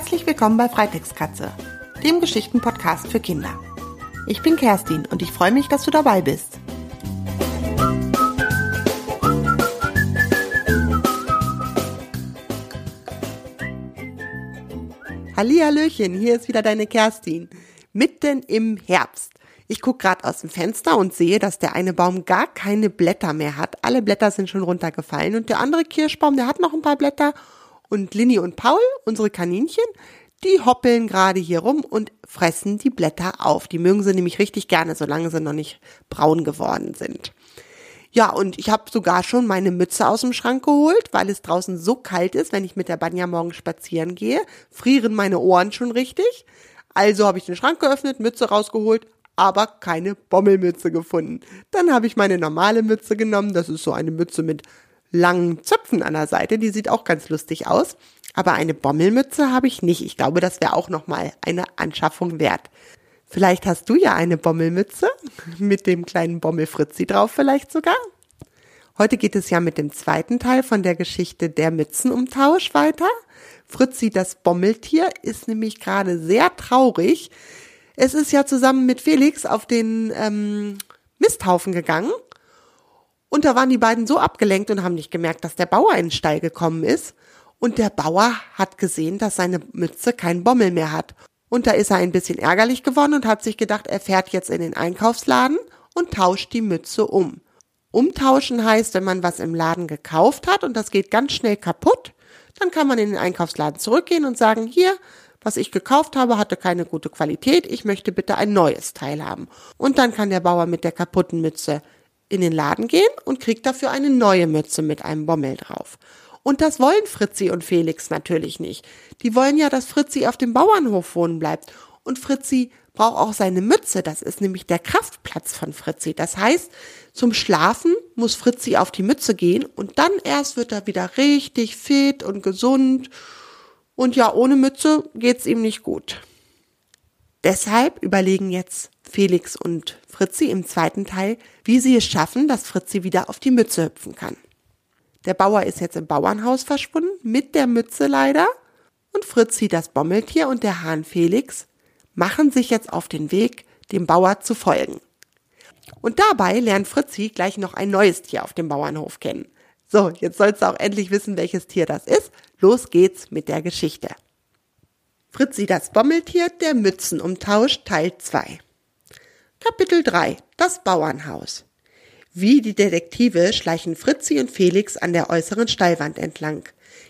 Herzlich willkommen bei Freitextkatze, dem Geschichtenpodcast für Kinder. Ich bin Kerstin und ich freue mich, dass du dabei bist. Hallihallöchen, hier ist wieder deine Kerstin. Mitten im Herbst. Ich gucke gerade aus dem Fenster und sehe, dass der eine Baum gar keine Blätter mehr hat. Alle Blätter sind schon runtergefallen und der andere Kirschbaum, der hat noch ein paar Blätter. Und Linny und Paul, unsere Kaninchen, die hoppeln gerade hier rum und fressen die Blätter auf. Die mögen sie nämlich richtig gerne, solange sie noch nicht braun geworden sind. Ja, und ich habe sogar schon meine Mütze aus dem Schrank geholt, weil es draußen so kalt ist, wenn ich mit der Banja morgen spazieren gehe, frieren meine Ohren schon richtig. Also habe ich den Schrank geöffnet, Mütze rausgeholt, aber keine Bommelmütze gefunden. Dann habe ich meine normale Mütze genommen, das ist so eine Mütze mit langen Zöpfen an der Seite, die sieht auch ganz lustig aus. Aber eine Bommelmütze habe ich nicht. Ich glaube, das wäre auch nochmal eine Anschaffung wert. Vielleicht hast du ja eine Bommelmütze mit dem kleinen Bommelfritzi drauf vielleicht sogar. Heute geht es ja mit dem zweiten Teil von der Geschichte der Mützenumtausch weiter. Fritzi, das Bommeltier, ist nämlich gerade sehr traurig. Es ist ja zusammen mit Felix auf den ähm, Misthaufen gegangen. Und da waren die beiden so abgelenkt und haben nicht gemerkt, dass der Bauer in den Stall gekommen ist. Und der Bauer hat gesehen, dass seine Mütze keinen Bommel mehr hat. Und da ist er ein bisschen ärgerlich geworden und hat sich gedacht, er fährt jetzt in den Einkaufsladen und tauscht die Mütze um. Umtauschen heißt, wenn man was im Laden gekauft hat und das geht ganz schnell kaputt, dann kann man in den Einkaufsladen zurückgehen und sagen, hier, was ich gekauft habe, hatte keine gute Qualität, ich möchte bitte ein neues Teil haben. Und dann kann der Bauer mit der kaputten Mütze in den Laden gehen und kriegt dafür eine neue Mütze mit einem Bommel drauf. Und das wollen Fritzi und Felix natürlich nicht. Die wollen ja, dass Fritzi auf dem Bauernhof wohnen bleibt. Und Fritzi braucht auch seine Mütze. Das ist nämlich der Kraftplatz von Fritzi. Das heißt, zum Schlafen muss Fritzi auf die Mütze gehen und dann erst wird er wieder richtig fit und gesund. Und ja, ohne Mütze geht's ihm nicht gut. Deshalb überlegen jetzt Felix und Fritzi im zweiten Teil, wie sie es schaffen, dass Fritzi wieder auf die Mütze hüpfen kann. Der Bauer ist jetzt im Bauernhaus verschwunden, mit der Mütze leider. Und Fritzi, das Bommeltier, und der Hahn Felix machen sich jetzt auf den Weg, dem Bauer zu folgen. Und dabei lernt Fritzi gleich noch ein neues Tier auf dem Bauernhof kennen. So, jetzt sollst du auch endlich wissen, welches Tier das ist. Los geht's mit der Geschichte. Fritzi das Bommeltier, der Mützenumtausch, Teil 2. Kapitel 3. Das Bauernhaus. Wie die Detektive schleichen Fritzi und Felix an der äußeren Stallwand entlang.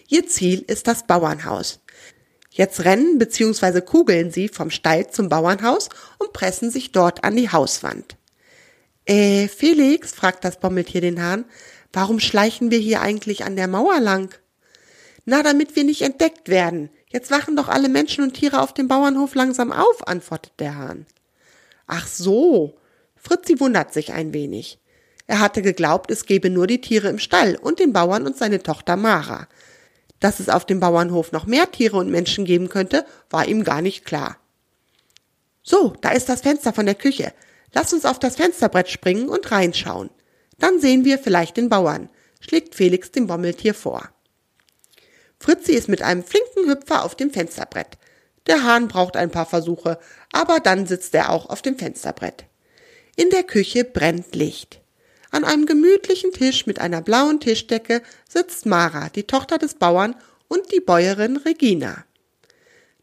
Ihr Ziel ist das Bauernhaus. Jetzt rennen bzw. kugeln sie vom Stall zum Bauernhaus und pressen sich dort an die Hauswand. Äh, Felix, fragt das Bommeltier den Hahn, warum schleichen wir hier eigentlich an der Mauer lang? Na, damit wir nicht entdeckt werden. Jetzt wachen doch alle Menschen und Tiere auf dem Bauernhof langsam auf, antwortet der Hahn. Ach so. Fritzi wundert sich ein wenig. Er hatte geglaubt, es gebe nur die Tiere im Stall und den Bauern und seine Tochter Mara. Dass es auf dem Bauernhof noch mehr Tiere und Menschen geben könnte, war ihm gar nicht klar. So, da ist das Fenster von der Küche. Lass uns auf das Fensterbrett springen und reinschauen. Dann sehen wir vielleicht den Bauern, schlägt Felix dem Bommeltier vor. Fritzi ist mit einem flinken Hüpfer auf dem Fensterbrett. Der Hahn braucht ein paar Versuche, aber dann sitzt er auch auf dem Fensterbrett. In der Küche brennt Licht. An einem gemütlichen Tisch mit einer blauen Tischdecke sitzt Mara, die Tochter des Bauern, und die Bäuerin Regina.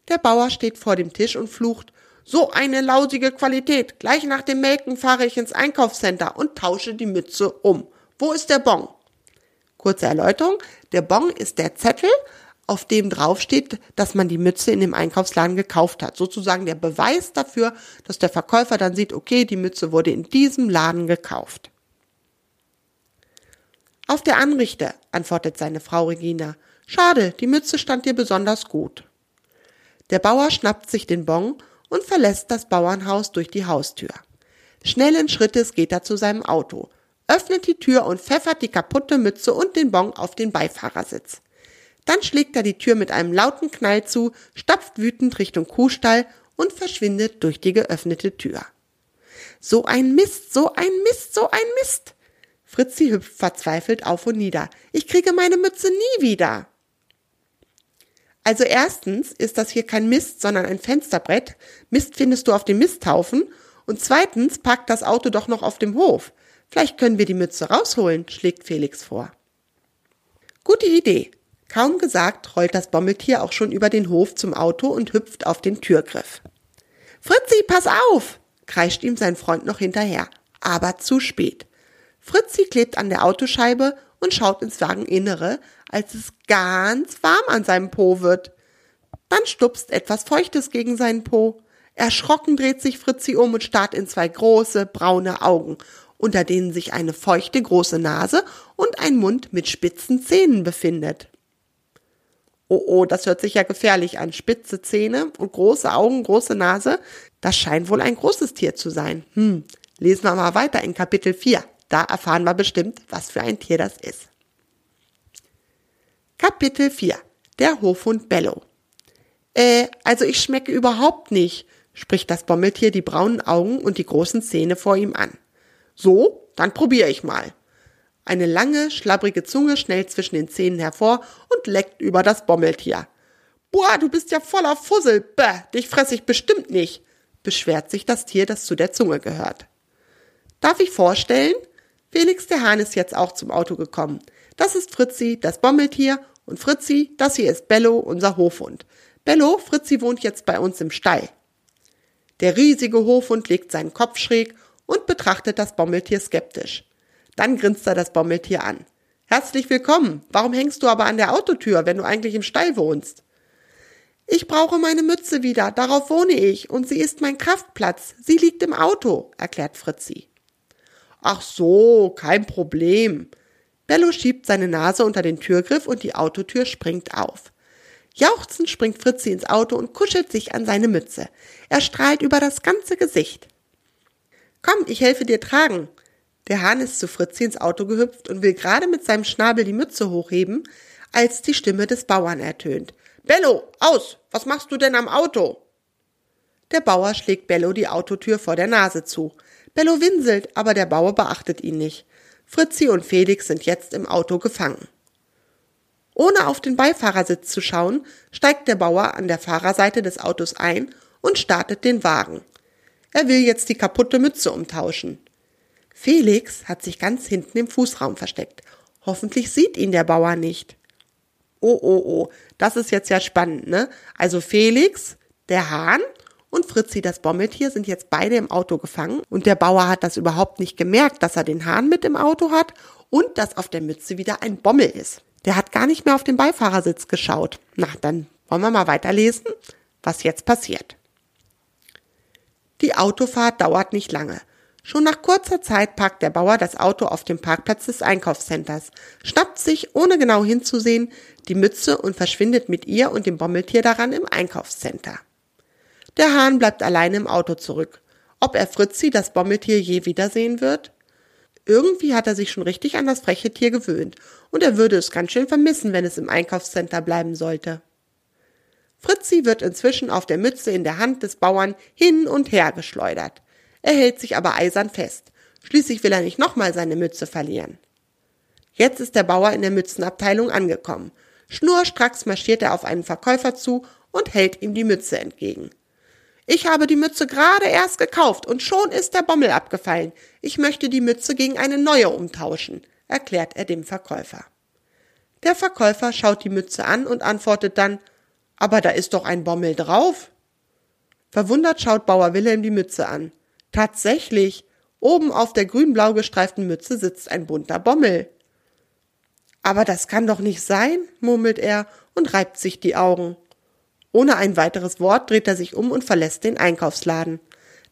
Der Bauer steht vor dem Tisch und flucht, so eine lausige Qualität. Gleich nach dem Melken fahre ich ins Einkaufscenter und tausche die Mütze um. Wo ist der Bon? Kurze Erläuterung. Der Bon ist der Zettel, auf dem draufsteht, dass man die Mütze in dem Einkaufsladen gekauft hat. Sozusagen der Beweis dafür, dass der Verkäufer dann sieht, okay, die Mütze wurde in diesem Laden gekauft. Auf der Anrichte, antwortet seine Frau Regina. Schade, die Mütze stand dir besonders gut. Der Bauer schnappt sich den Bon und verlässt das Bauernhaus durch die Haustür. Schnellen Schrittes geht er zu seinem Auto, öffnet die Tür und pfeffert die kaputte Mütze und den Bon auf den Beifahrersitz. Dann schlägt er die Tür mit einem lauten Knall zu, stapft wütend Richtung Kuhstall und verschwindet durch die geöffnete Tür. So ein Mist, so ein Mist, so ein Mist. Fritzi hüpft verzweifelt auf und nieder. Ich kriege meine Mütze nie wieder. Also erstens ist das hier kein Mist, sondern ein Fensterbrett. Mist findest du auf dem Misthaufen. Und zweitens parkt das Auto doch noch auf dem Hof. Vielleicht können wir die Mütze rausholen, schlägt Felix vor. Gute Idee. Kaum gesagt, rollt das Bommeltier auch schon über den Hof zum Auto und hüpft auf den Türgriff. Fritzi, pass auf! kreischt ihm sein Freund noch hinterher. Aber zu spät. Fritzi klebt an der Autoscheibe und schaut ins Wageninnere, als es ganz warm an seinem Po wird. Dann stupst etwas Feuchtes gegen seinen Po. Erschrocken dreht sich Fritzi um und starrt in zwei große, braune Augen, unter denen sich eine feuchte große Nase und ein Mund mit spitzen Zähnen befindet. Oh, oh, das hört sich ja gefährlich an. Spitze Zähne und große Augen, große Nase. Das scheint wohl ein großes Tier zu sein. Hm, lesen wir mal weiter in Kapitel 4. Da erfahren wir bestimmt, was für ein Tier das ist. Kapitel 4. Der Hofhund Bello. Äh, also ich schmecke überhaupt nicht, spricht das Bommeltier die braunen Augen und die großen Zähne vor ihm an. So, dann probiere ich mal. Eine lange, schlabbrige Zunge schnellt zwischen den Zähnen hervor und leckt über das Bommeltier. Boah, du bist ja voller Fussel. Bäh, dich fress ich bestimmt nicht, beschwert sich das Tier, das zu der Zunge gehört. Darf ich vorstellen? Felix der Hahn ist jetzt auch zum Auto gekommen. Das ist Fritzi, das Bommeltier, und Fritzi, das hier ist Bello, unser Hofhund. Bello, Fritzi wohnt jetzt bei uns im Stall. Der riesige Hofhund legt seinen Kopf schräg und betrachtet das Bommeltier skeptisch. Dann grinst er das Bommeltier an. Herzlich willkommen. Warum hängst du aber an der Autotür, wenn du eigentlich im Stall wohnst? Ich brauche meine Mütze wieder, darauf wohne ich, und sie ist mein Kraftplatz. Sie liegt im Auto, erklärt Fritzi. Ach so, kein Problem. Bello schiebt seine Nase unter den Türgriff und die Autotür springt auf. Jauchzend springt Fritzi ins Auto und kuschelt sich an seine Mütze. Er strahlt über das ganze Gesicht. Komm, ich helfe dir tragen. Der Hahn ist zu Fritzi ins Auto gehüpft und will gerade mit seinem Schnabel die Mütze hochheben, als die Stimme des Bauern ertönt. Bello, aus! Was machst du denn am Auto? Der Bauer schlägt Bello die Autotür vor der Nase zu. Bello winselt, aber der Bauer beachtet ihn nicht. Fritzi und Felix sind jetzt im Auto gefangen. Ohne auf den Beifahrersitz zu schauen, steigt der Bauer an der Fahrerseite des Autos ein und startet den Wagen. Er will jetzt die kaputte Mütze umtauschen. Felix hat sich ganz hinten im Fußraum versteckt. Hoffentlich sieht ihn der Bauer nicht. Oh, oh, oh, das ist jetzt ja spannend, ne? Also Felix, der Hahn und Fritzi, das Bommeltier, sind jetzt beide im Auto gefangen und der Bauer hat das überhaupt nicht gemerkt, dass er den Hahn mit im Auto hat und dass auf der Mütze wieder ein Bommel ist. Der hat gar nicht mehr auf den Beifahrersitz geschaut. Na, dann wollen wir mal weiterlesen, was jetzt passiert. Die Autofahrt dauert nicht lange. Schon nach kurzer Zeit parkt der Bauer das Auto auf dem Parkplatz des Einkaufscenters, schnappt sich, ohne genau hinzusehen, die Mütze und verschwindet mit ihr und dem Bommeltier daran im Einkaufscenter. Der Hahn bleibt alleine im Auto zurück. Ob er Fritzi, das Bommeltier, je wiedersehen wird? Irgendwie hat er sich schon richtig an das freche Tier gewöhnt und er würde es ganz schön vermissen, wenn es im Einkaufscenter bleiben sollte. Fritzi wird inzwischen auf der Mütze in der Hand des Bauern hin und her geschleudert. Er hält sich aber eisern fest. Schließlich will er nicht nochmal seine Mütze verlieren. Jetzt ist der Bauer in der Mützenabteilung angekommen. Schnurstracks marschiert er auf einen Verkäufer zu und hält ihm die Mütze entgegen. Ich habe die Mütze gerade erst gekauft und schon ist der Bommel abgefallen. Ich möchte die Mütze gegen eine neue umtauschen, erklärt er dem Verkäufer. Der Verkäufer schaut die Mütze an und antwortet dann, aber da ist doch ein Bommel drauf. Verwundert schaut Bauer Wilhelm die Mütze an. Tatsächlich, oben auf der grün-blau gestreiften Mütze sitzt ein bunter Bommel. Aber das kann doch nicht sein, murmelt er und reibt sich die Augen. Ohne ein weiteres Wort dreht er sich um und verlässt den Einkaufsladen.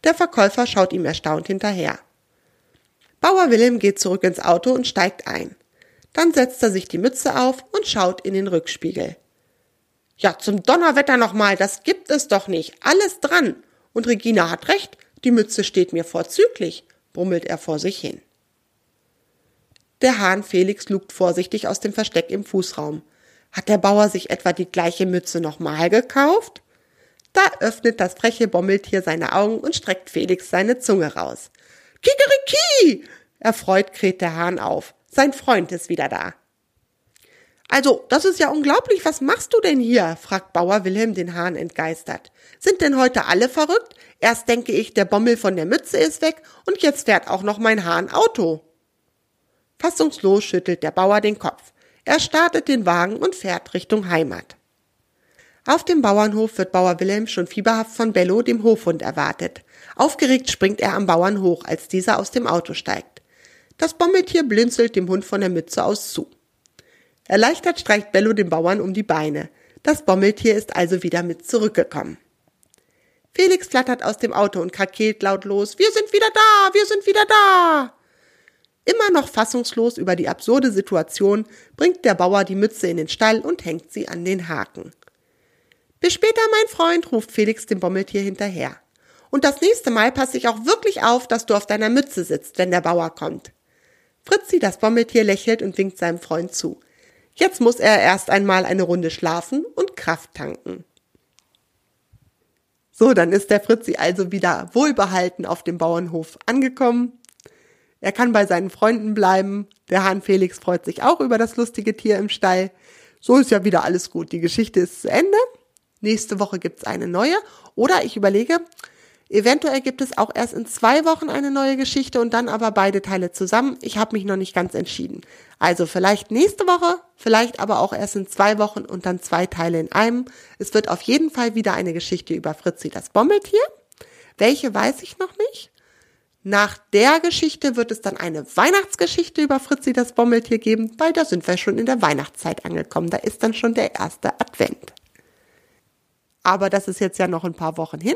Der Verkäufer schaut ihm erstaunt hinterher. Bauer Wilhelm geht zurück ins Auto und steigt ein. Dann setzt er sich die Mütze auf und schaut in den Rückspiegel. Ja, zum Donnerwetter nochmal, das gibt es doch nicht. Alles dran. Und Regina hat recht, die Mütze steht mir vorzüglich, brummelt er vor sich hin. Der Hahn Felix lugt vorsichtig aus dem Versteck im Fußraum. Hat der Bauer sich etwa die gleiche Mütze nochmal gekauft? Da öffnet das freche Bommeltier seine Augen und streckt Felix seine Zunge raus. Kikeriki! Erfreut kräht der Hahn auf. Sein Freund ist wieder da. Also, das ist ja unglaublich. Was machst du denn hier? fragt Bauer Wilhelm den Hahn entgeistert. Sind denn heute alle verrückt? Erst denke ich, der Bommel von der Mütze ist weg und jetzt fährt auch noch mein Hahn Auto. Fassungslos schüttelt der Bauer den Kopf. Er startet den Wagen und fährt Richtung Heimat. Auf dem Bauernhof wird Bauer Wilhelm schon fieberhaft von Bello, dem Hofhund, erwartet. Aufgeregt springt er am Bauern hoch, als dieser aus dem Auto steigt. Das Bommeltier blinzelt dem Hund von der Mütze aus zu. Erleichtert streicht Bello dem Bauern um die Beine. Das Bommeltier ist also wieder mit zurückgekommen. Felix flattert aus dem Auto und krakeelt laut los. Wir sind wieder da, wir sind wieder da. Immer noch fassungslos über die absurde Situation bringt der Bauer die Mütze in den Stall und hängt sie an den Haken. Bis später, mein Freund, ruft Felix dem Bommeltier hinterher. Und das nächste Mal passe ich auch wirklich auf, dass du auf deiner Mütze sitzt, wenn der Bauer kommt. Fritzi, das Bommeltier, lächelt und winkt seinem Freund zu. Jetzt muss er erst einmal eine Runde schlafen und Kraft tanken. So, dann ist der Fritzi also wieder wohlbehalten auf dem Bauernhof angekommen. Er kann bei seinen Freunden bleiben. Der Hahn Felix freut sich auch über das lustige Tier im Stall. So ist ja wieder alles gut. Die Geschichte ist zu Ende. Nächste Woche gibt's eine neue. Oder ich überlege, eventuell gibt es auch erst in zwei Wochen eine neue Geschichte und dann aber beide Teile zusammen. Ich habe mich noch nicht ganz entschieden. Also vielleicht nächste Woche, vielleicht aber auch erst in zwei Wochen und dann zwei Teile in einem. Es wird auf jeden Fall wieder eine Geschichte über Fritzi das Bommeltier. Welche weiß ich noch nicht. Nach der Geschichte wird es dann eine Weihnachtsgeschichte über Fritzi das Bommeltier geben, weil da sind wir schon in der Weihnachtszeit angekommen. Da ist dann schon der erste Advent. Aber das ist jetzt ja noch ein paar Wochen hin.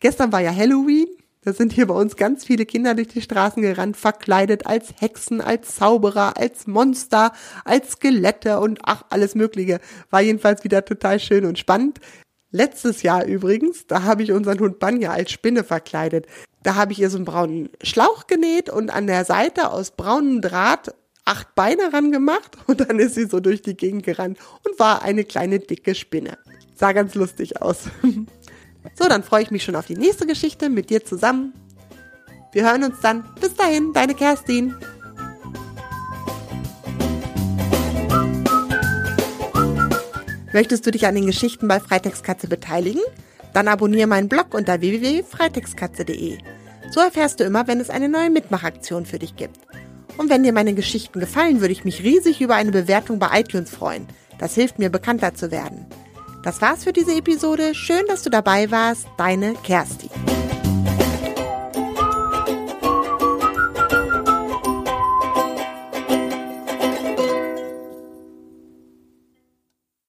Gestern war ja Halloween. Da sind hier bei uns ganz viele Kinder durch die Straßen gerannt, verkleidet als Hexen, als Zauberer, als Monster, als Skelette und ach, alles Mögliche. War jedenfalls wieder total schön und spannend. Letztes Jahr übrigens, da habe ich unseren Hund Banja als Spinne verkleidet. Da habe ich ihr so einen braunen Schlauch genäht und an der Seite aus braunem Draht acht Beine ran gemacht und dann ist sie so durch die Gegend gerannt und war eine kleine dicke Spinne. Sah ganz lustig aus. So, dann freue ich mich schon auf die nächste Geschichte mit dir zusammen. Wir hören uns dann. Bis dahin, deine Kerstin. Möchtest du dich an den Geschichten bei Freitextkatze beteiligen? Dann abonniere meinen Blog unter www.freitextkatze.de. So erfährst du immer, wenn es eine neue Mitmachaktion für dich gibt. Und wenn dir meine Geschichten gefallen, würde ich mich riesig über eine Bewertung bei iTunes freuen. Das hilft mir, bekannter zu werden. Das war's für diese Episode. Schön, dass du dabei warst. Deine Kerstin.